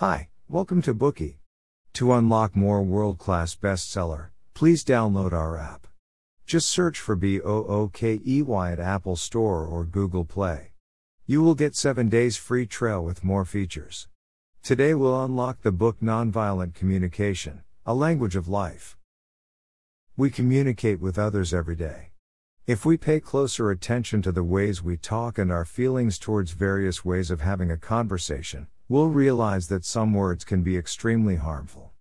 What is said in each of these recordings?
Hi, welcome to Bookey. To unlock more world class bestseller, please download our app. Just search for B O O K E Y at Apple Store or Google Play. You will get 7 days free trial with more features. Today we'll unlock the book Nonviolent Communication, A Language of Life. We communicate with others every day. If we pay closer attention to the ways we talk and our feelings towards various ways of having a conversation, we'll realize that some words can be extremely harmful.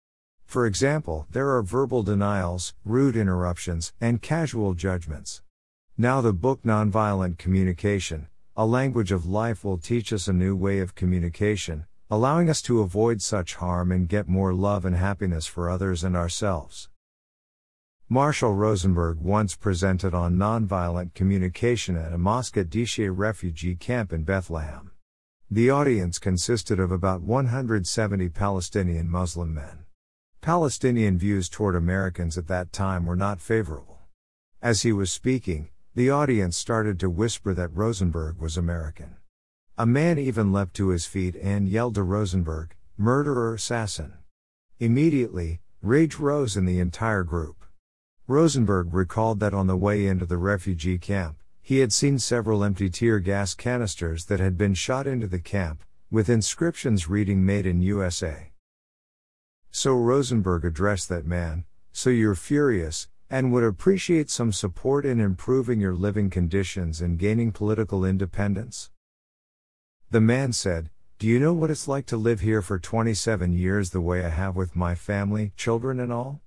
For example, there are verbal denials, rude interruptions, and casual judgments. Now, the book Nonviolent Communication, A Language of Life will teach us a new way of communication, allowing us to avoid such harm and get more love and happiness for others and ourselves. Marshall Rosenberg once presented on nonviolent communication at a Deheisha refugee camp in Bethlehem. The audience consisted of about 170 Palestinian Muslim men. Palestinian views toward Americans at that time were not favorable. As he was speaking, the audience started to whisper that Rosenberg was American. A man even leapt to his feet and yelled to Rosenberg, Murderer, assassin. Immediately, rage rose in the entire group. Rosenberg recalled that on the way into the refugee camp, he had seen several empty tear gas canisters that had been shot into the camp, with inscriptions reading Made in USA. So Rosenberg addressed that man, so you're furious, and would appreciate some support in improving your living conditions and gaining political independence? The man said, Do you know what it's like to live here for 27 years the way I have with my family, children, and all?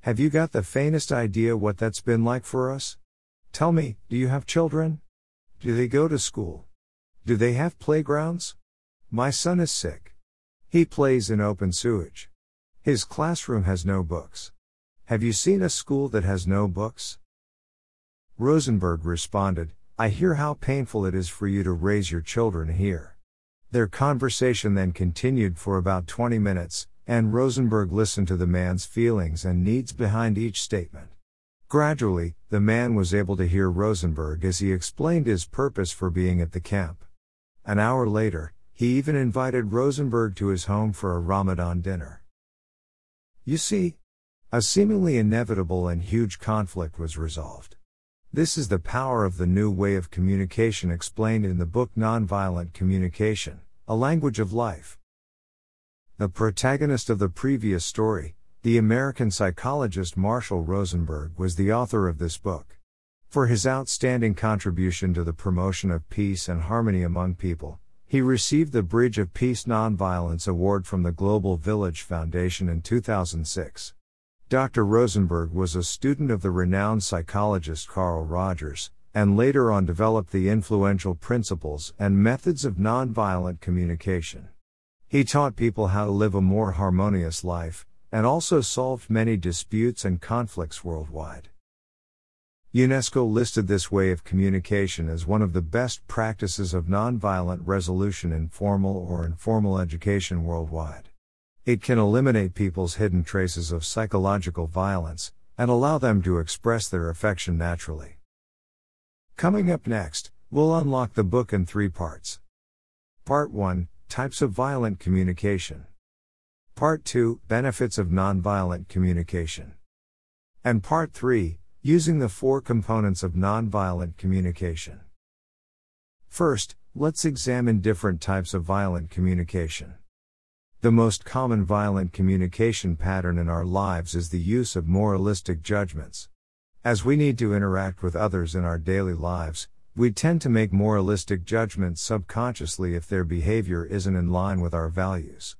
Have you got the faintest idea what that's been like for us? Tell me, do you have children? Do they go to school? Do they have playgrounds? My son is sick. He plays in open sewage. His classroom has no books. Have you seen a school that has no books? Rosenberg responded, I hear how painful it is for you to raise your children here. Their conversation then continued for about 20 minutes, and Rosenberg listened to the man's feelings and needs behind each statement. Gradually, the man was able to hear Rosenberg as he explained his purpose for being at the camp. An hour later, he even invited Rosenberg to his home for a Ramadan dinner. You see, a seemingly inevitable and huge conflict was resolved. This is the power of the new way of communication explained in the book Nonviolent Communication, A Language of Life. The protagonist of the previous story, the American psychologist Marshall Rosenberg was the author of this book. For his outstanding contribution to the promotion of peace and harmony among people, he received the Bridge of Peace Nonviolence Award from the Global Village Foundation in 2006. Dr. Rosenberg was a student of the renowned psychologist Carl Rogers, and later on developed the influential principles and methods of nonviolent communication. He taught people how to live a more harmonious life, and also solved many disputes and conflicts worldwide. UNESCO listed this way of communication as one of the best practices of nonviolent resolution in formal or informal education worldwide. It can eliminate people's hidden traces of psychological violence and allow them to express their affection naturally. Coming up next, we'll unlock the book in three parts. Part 1 Types of Violent Communication. Part 2 Benefits of Nonviolent Communication. And Part 3 Using the Four Components of Nonviolent Communication. First, let's examine different types of violent communication. The most common violent communication pattern in our lives is the use of moralistic judgments. As we need to interact with others in our daily lives, we tend to make moralistic judgments subconsciously if their behavior isn't in line with our values.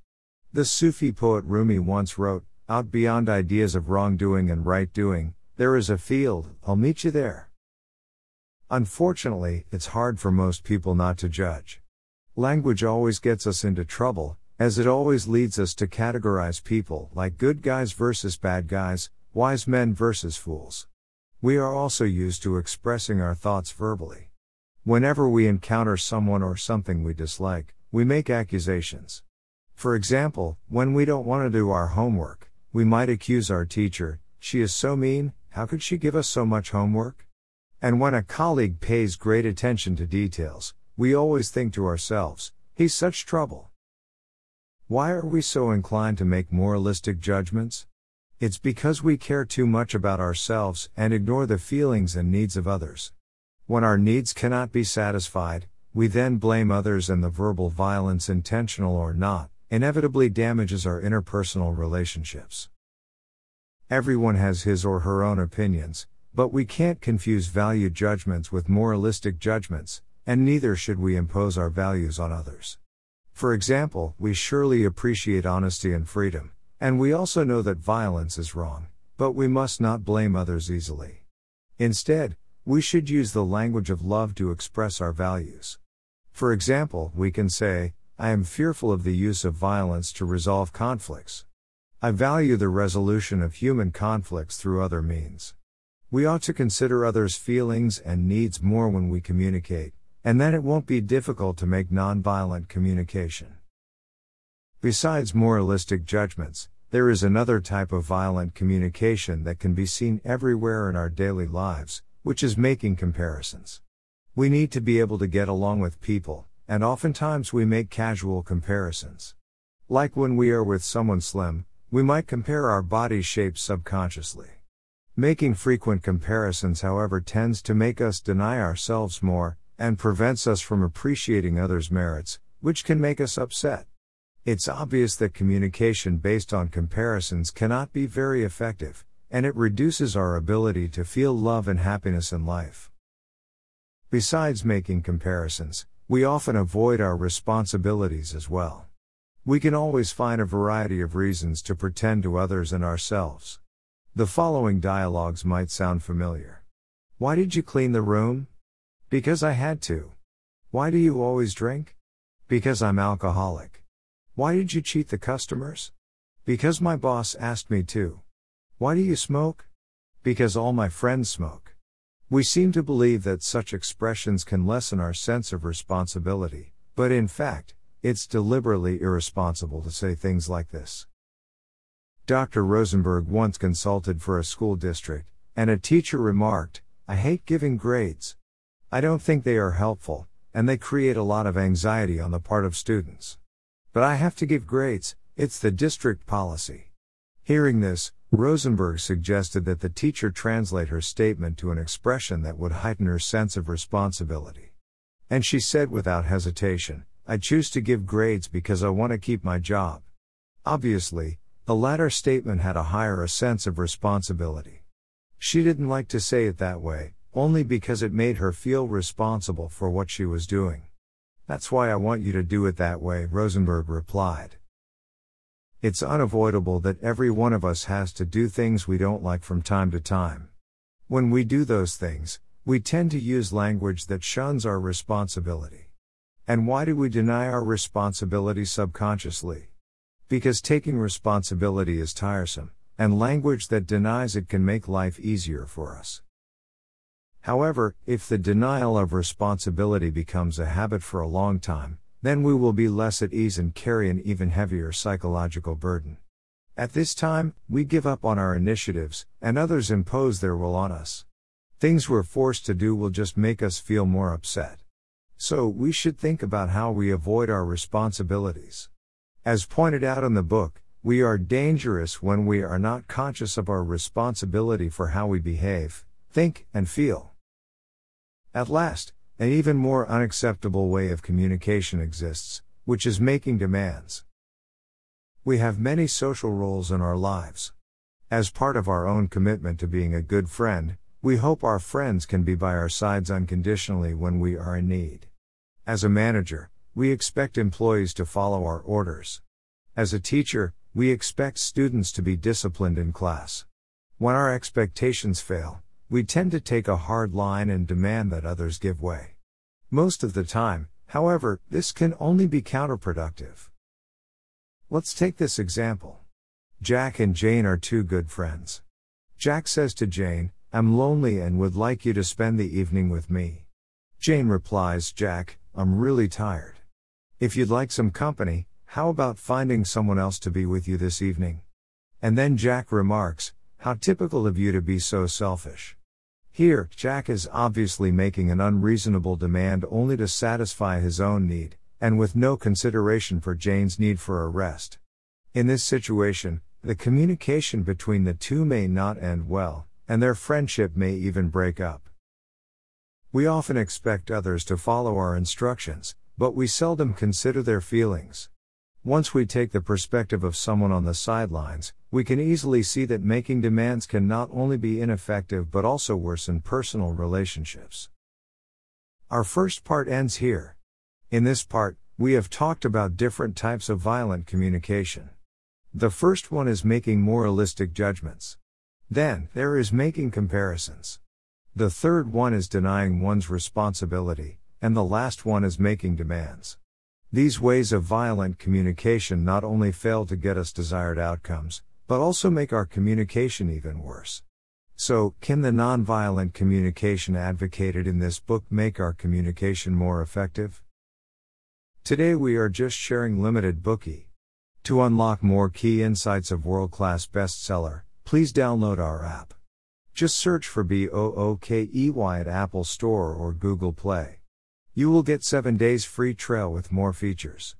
The Sufi poet Rumi once wrote, Out beyond ideas of wrongdoing and right doing, there is a field, I'll meet you there. Unfortunately, it's hard for most people not to judge. Language always gets us into trouble, as it always leads us to categorize people like good guys versus bad guys, wise men versus fools. We are also used to expressing our thoughts verbally. Whenever we encounter someone or something we dislike, we make accusations. For example, when we don't want to do our homework, we might accuse our teacher, she is so mean, how could she give us so much homework? And when a colleague pays great attention to details, we always think to ourselves, he's such trouble. Why are we so inclined to make moralistic judgments? It's because we care too much about ourselves and ignore the feelings and needs of others. When our needs cannot be satisfied, we then blame others, and the verbal violence, intentional or not, inevitably damages our interpersonal relationships. Everyone has his or her own opinions, but we can't confuse value judgments with moralistic judgments, and neither should we impose our values on others. For example, we surely appreciate honesty and freedom, and we also know that violence is wrong, but we must not blame others easily. Instead, we should use the language of love to express our values. For example, we can say, I am fearful of the use of violence to resolve conflicts. I value the resolution of human conflicts through other means. We ought to consider others' feelings and needs more when we communicate, and then it won't be difficult to make nonviolent communication. Besides moralistic judgments, there is another type of violent communication that can be seen everywhere in our daily lives, which is making comparisons. We need to be able to get along with people, and oftentimes we make casual comparisons. Like when we are with someone slim, we might compare our body shapes subconsciously. Making frequent comparisons, however, tends to make us deny ourselves more, and prevents us from appreciating others' merits, which can make us upset. It's obvious that communication based on comparisons cannot be very effective, and it reduces our ability to feel love and happiness in life. Besides making comparisons, we often avoid our responsibilities as well. We can always find a variety of reasons to pretend to others and ourselves. The following dialogues might sound familiar. Why did you clean the room? Because I had to. Why do you always drink? Because I'm alcoholic. Why did you cheat the customers? Because my boss asked me to. Why do you smoke? Because all my friends smoke. We seem to believe that such expressions can lessen our sense of responsibility, but in fact, it's deliberately irresponsible to say things like this. Dr. Rosenberg once consulted for a school district, and a teacher remarked, I hate giving grades. I don't think they are helpful, and they create a lot of anxiety on the part of students. But I have to give grades, it's the district policy. Hearing this, Rosenberg suggested that the teacher translate her statement to an expression that would heighten her sense of responsibility. And she said without hesitation, I choose to give grades because I want to keep my job. Obviously, the latter statement had a higher sense of responsibility. She didn't like to say it that way, only because it made her feel responsible for what she was doing. That's why I want you to do it that way, Rosenberg replied. It's unavoidable that every one of us has to do things we don't like from time to time. When we do those things, we tend to use language that shuns our responsibility. And why do we deny our responsibility subconsciously? Because taking responsibility is tiresome, and language that denies it can make life easier for us. However, if the denial of responsibility becomes a habit for a long time, then we will be less at ease and carry an even heavier psychological burden. At this time, we give up on our initiatives, and others impose their will on us. Things we're forced to do will just make us feel more upset. So, we should think about how we avoid our responsibilities. As pointed out in the book, we are dangerous when we are not conscious of our responsibility for how we behave, think, and feel. At last, an even more unacceptable way of communication exists, which is making demands. We have many social roles in our lives. As part of our own commitment to being a good friend, we hope our friends can be by our sides unconditionally when we are in need. As a manager, we expect employees to follow our orders. As a teacher, we expect students to be disciplined in class. When our expectations fail, we tend to take a hard line and demand that others give way. Most of the time, however, this can only be counterproductive. Let's take this example. Jack and Jane are two good friends. Jack says to Jane, I'm lonely and would like you to spend the evening with me. Jane replies, Jack, I'm really tired. If you'd like some company, how about finding someone else to be with you this evening? And then Jack remarks, how typical of you to be so selfish. Here, Jack is obviously making an unreasonable demand only to satisfy his own need, and with no consideration for Jane's need for a rest. In this situation, the communication between the two may not end well, and their friendship may even break up. We often expect others to follow our instructions, but we seldom consider their feelings. Once we take the perspective of someone on the sidelines, we can easily see that making demands can not only be ineffective but also worsen personal relationships. Our first part ends here. In this part, we have talked about different types of violent communication. The first one is making moralistic judgments. Then, there is making comparisons. The third one is denying one's responsibility, and the last one is making demands. These ways of violent communication not only fail to get us desired outcomes, but also make our communication even worse. So, can the nonviolent communication advocated in this book make our communication more effective? Today we are just sharing limited bookie. To unlock more key insights of world class bestseller, please download our app. Just search for B O O K E Y at Apple Store or Google Play. You will get 7 days free trial with more features.